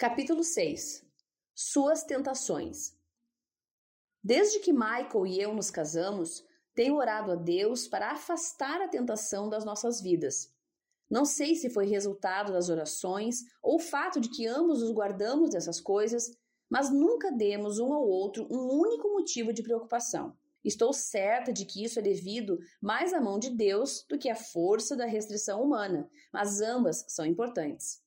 Capítulo 6 Suas tentações Desde que Michael e eu nos casamos, tenho orado a Deus para afastar a tentação das nossas vidas. Não sei se foi resultado das orações ou o fato de que ambos nos guardamos dessas coisas, mas nunca demos um ao outro um único motivo de preocupação. Estou certa de que isso é devido mais à mão de Deus do que à força da restrição humana, mas ambas são importantes.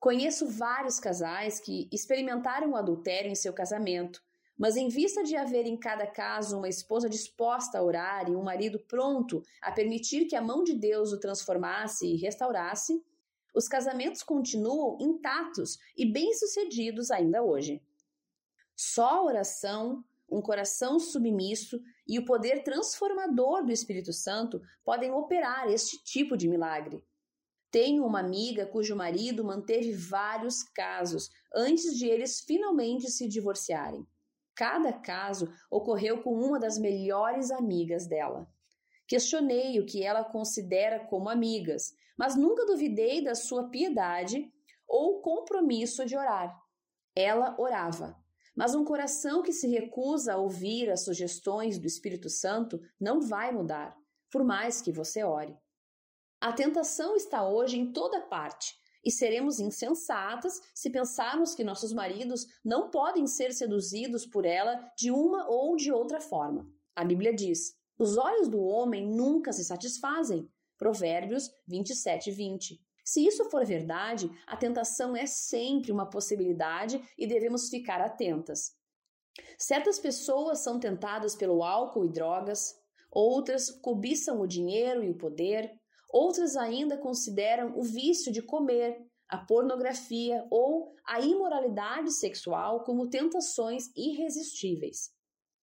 Conheço vários casais que experimentaram o adultério em seu casamento, mas em vista de haver em cada caso uma esposa disposta a orar e um marido pronto a permitir que a mão de Deus o transformasse e restaurasse, os casamentos continuam intactos e bem-sucedidos ainda hoje. Só a oração, um coração submisso e o poder transformador do Espírito Santo podem operar este tipo de milagre. Tenho uma amiga cujo marido manteve vários casos antes de eles finalmente se divorciarem. Cada caso ocorreu com uma das melhores amigas dela. Questionei o que ela considera como amigas, mas nunca duvidei da sua piedade ou compromisso de orar. Ela orava, mas um coração que se recusa a ouvir as sugestões do Espírito Santo não vai mudar, por mais que você ore. A tentação está hoje em toda parte, e seremos insensatas se pensarmos que nossos maridos não podem ser seduzidos por ela de uma ou de outra forma. A Bíblia diz: os olhos do homem nunca se satisfazem. Provérbios 27, 20. Se isso for verdade, a tentação é sempre uma possibilidade e devemos ficar atentas. Certas pessoas são tentadas pelo álcool e drogas, outras cobiçam o dinheiro e o poder, outras ainda consideram o vício de comer, a pornografia ou a imoralidade sexual como tentações irresistíveis.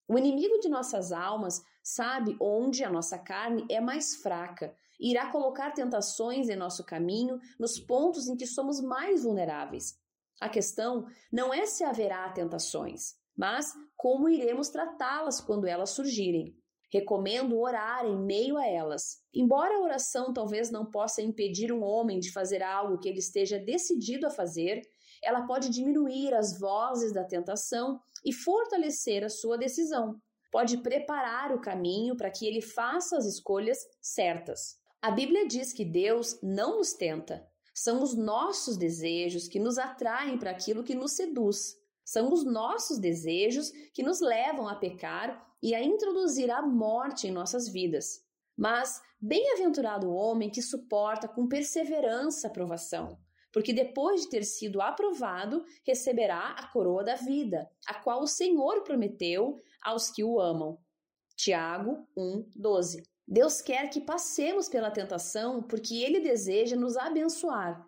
O inimigo de nossas almas sabe onde a nossa carne é mais fraca e irá colocar tentações em nosso caminho nos pontos em que somos mais vulneráveis. A questão não é se haverá tentações, mas como iremos tratá-las quando elas surgirem. Recomendo orar em meio a elas. Embora a oração talvez não possa impedir um homem de fazer algo que ele esteja decidido a fazer, ela pode diminuir as vozes da tentação e fortalecer a sua decisão. Pode preparar o caminho para que ele faça as escolhas certas. A Bíblia diz que Deus não nos tenta. São os nossos desejos que nos atraem para aquilo que nos seduz. São os nossos desejos que nos levam a pecar e a introduzir a morte em nossas vidas. Mas bem-aventurado o homem que suporta com perseverança a provação, porque depois de ter sido aprovado, receberá a coroa da vida, a qual o Senhor prometeu aos que o amam. Tiago 1, 12. Deus quer que passemos pela tentação porque Ele deseja nos abençoar.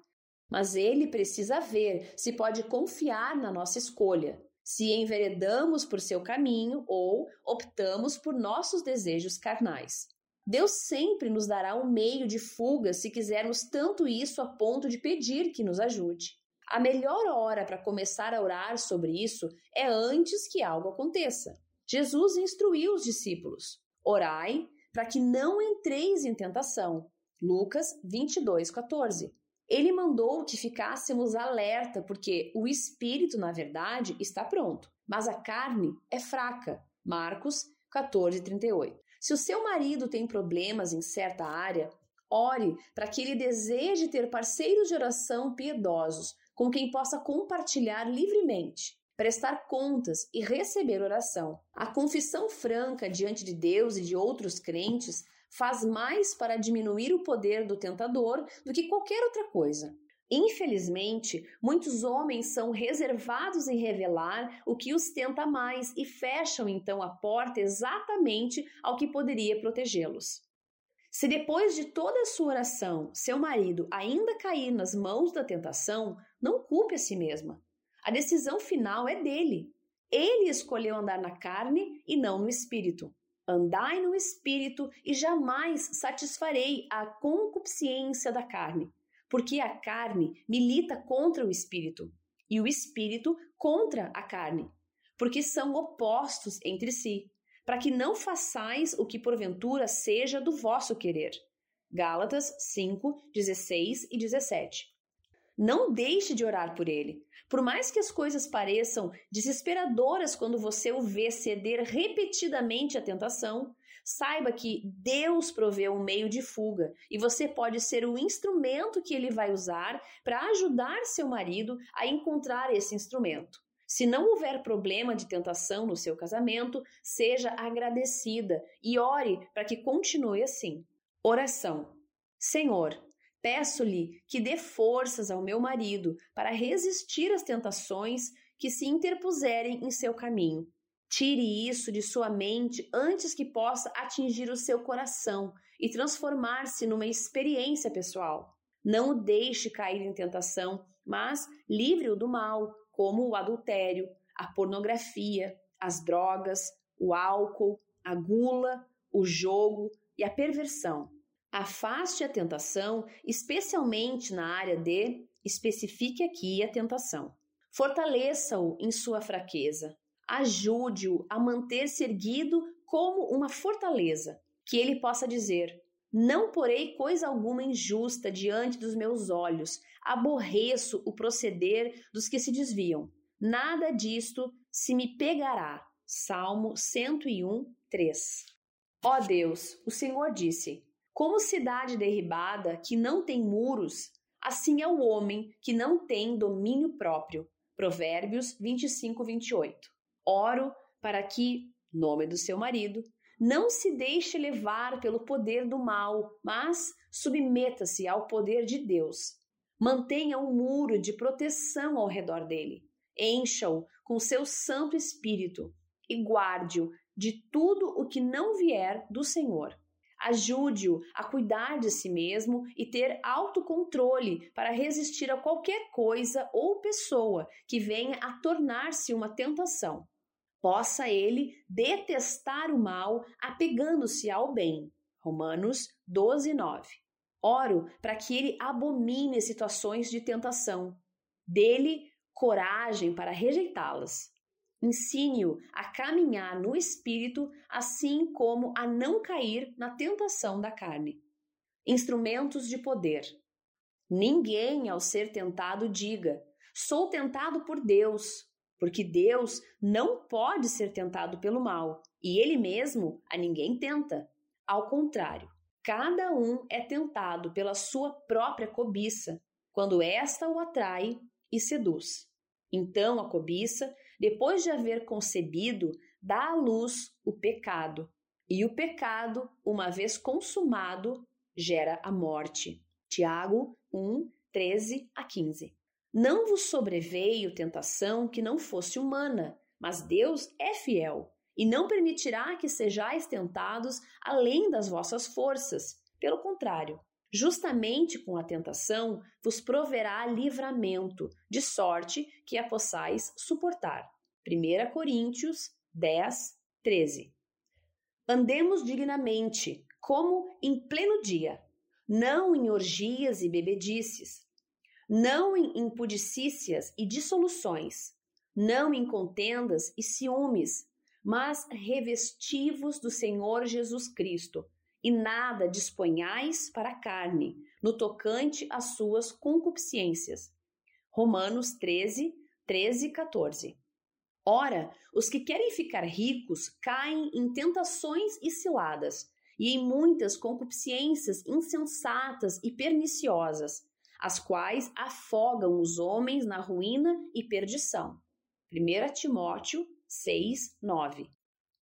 Mas Ele precisa ver se pode confiar na nossa escolha, se enveredamos por seu caminho ou optamos por nossos desejos carnais. Deus sempre nos dará um meio de fuga se quisermos tanto isso a ponto de pedir que nos ajude. A melhor hora para começar a orar sobre isso é antes que algo aconteça. Jesus instruiu os discípulos: Orai para que não entreis em tentação. Lucas 22, 14. Ele mandou que ficássemos alerta, porque o espírito, na verdade, está pronto, mas a carne é fraca. Marcos 14, 38. Se o seu marido tem problemas em certa área, ore para que ele deseje ter parceiros de oração piedosos com quem possa compartilhar livremente, prestar contas e receber oração. A confissão franca diante de Deus e de outros crentes faz mais para diminuir o poder do tentador do que qualquer outra coisa. Infelizmente, muitos homens são reservados em revelar o que os tenta mais e fecham então a porta exatamente ao que poderia protegê-los. Se depois de toda a sua oração seu marido ainda cair nas mãos da tentação, não culpe a si mesma. A decisão final é dele. Ele escolheu andar na carne e não no espírito. Andai no espírito e jamais satisfarei a concupiscência da carne, porque a carne milita contra o espírito e o espírito contra a carne, porque são opostos entre si, para que não façais o que porventura seja do vosso querer. Gálatas 5, 16 e 17. Não deixe de orar por ele. Por mais que as coisas pareçam desesperadoras quando você o vê ceder repetidamente à tentação, saiba que Deus proveu um meio de fuga e você pode ser o instrumento que ele vai usar para ajudar seu marido a encontrar esse instrumento. Se não houver problema de tentação no seu casamento, seja agradecida e ore para que continue assim. Oração. Senhor, peço-lhe que dê forças ao meu marido para resistir às tentações que se interpuserem em seu caminho. Tire isso de sua mente antes que possa atingir o seu coração e transformar-se numa experiência pessoal. Não o deixe cair em tentação, mas livre-o do mal, como o adultério, a pornografia, as drogas, o álcool, a gula, o jogo e a perversão. Afaste a tentação, especialmente na área de especifique aqui a tentação. Fortaleça-o em sua fraqueza. Ajude-o a manter-se erguido como uma fortaleza, que ele possa dizer: Não porei coisa alguma injusta diante dos meus olhos, aborreço o proceder dos que se desviam. Nada disto se me pegará. Salmo 101, 3. Ó Deus, o Senhor disse: Como cidade derribada que não tem muros, assim é o homem que não tem domínio próprio. Provérbios 25, 28. Oro para que, nome do seu marido, não se deixe levar pelo poder do mal, mas submeta-se ao poder de Deus Mantenha um muro de proteção ao redor dele. Encha-o com seu Santo Espírito e guarde-o de tudo o que não vier do Senhor. Ajude-o a cuidar de si mesmo e ter autocontrole para resistir a qualquer coisa ou pessoa que venha a tornar-se uma tentação. Possa ele detestar o mal apegando-se ao bem. Romanos 12, 9. Oro para que ele abomine situações de tentação. Dele coragem para rejeitá-las. Ensine-o a caminhar no espírito, assim como a não cair na tentação da carne. Instrumentos de poder. Ninguém, ao ser tentado, diga: Sou tentado por Deus, porque Deus não pode ser tentado pelo mal, e ele mesmo a ninguém tenta. Ao contrário, Cada um é tentado pela sua própria cobiça, quando esta o atrai e seduz. Então a cobiça, depois de haver concebido, dá à luz o pecado. E o pecado, uma vez consumado, gera a morte. Tiago 1, 13 a 15. Não vos sobreveio tentação que não fosse humana, mas Deus é fiel e não permitirá que sejais tentados além das vossas forças. Pelo contrário, justamente com a tentação vos proverá livramento, de sorte que a possais suportar. 1 Coríntios 10, 13. Andemos dignamente, como em pleno dia, não em orgias e bebedices, não em impudicícias e dissoluções, não em contendas e ciúmes, mas revestivos do Senhor Jesus Cristo, e nada disponhais para a carne, no tocante às suas concupiscências. Romanos 13, 13 e 14. Ora, os que querem ficar ricos caem em tentações e ciladas, e em muitas concupiscências insensatas e perniciosas, as quais afogam os homens na ruína e perdição. 1 Timóteo 6, 9.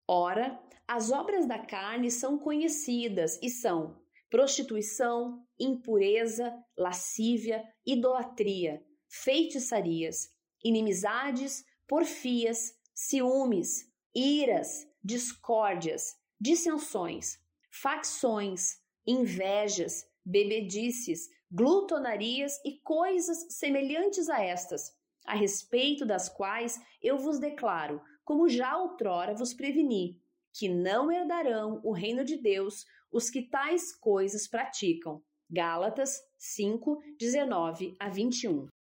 Ora, as obras da carne são conhecidas e são prostituição, impureza, lascívia, idolatria, feitiçarias, inimizades, porfias, ciúmes, iras, discórdias, dissensões, facções, invejas, bebedices, glutonarias e coisas semelhantes a estas, a respeito das quais eu vos declaro como já outrora vos preveni, que não herdarão o reino de Deus os que tais coisas praticam. Gálatas 5, 19 a 21.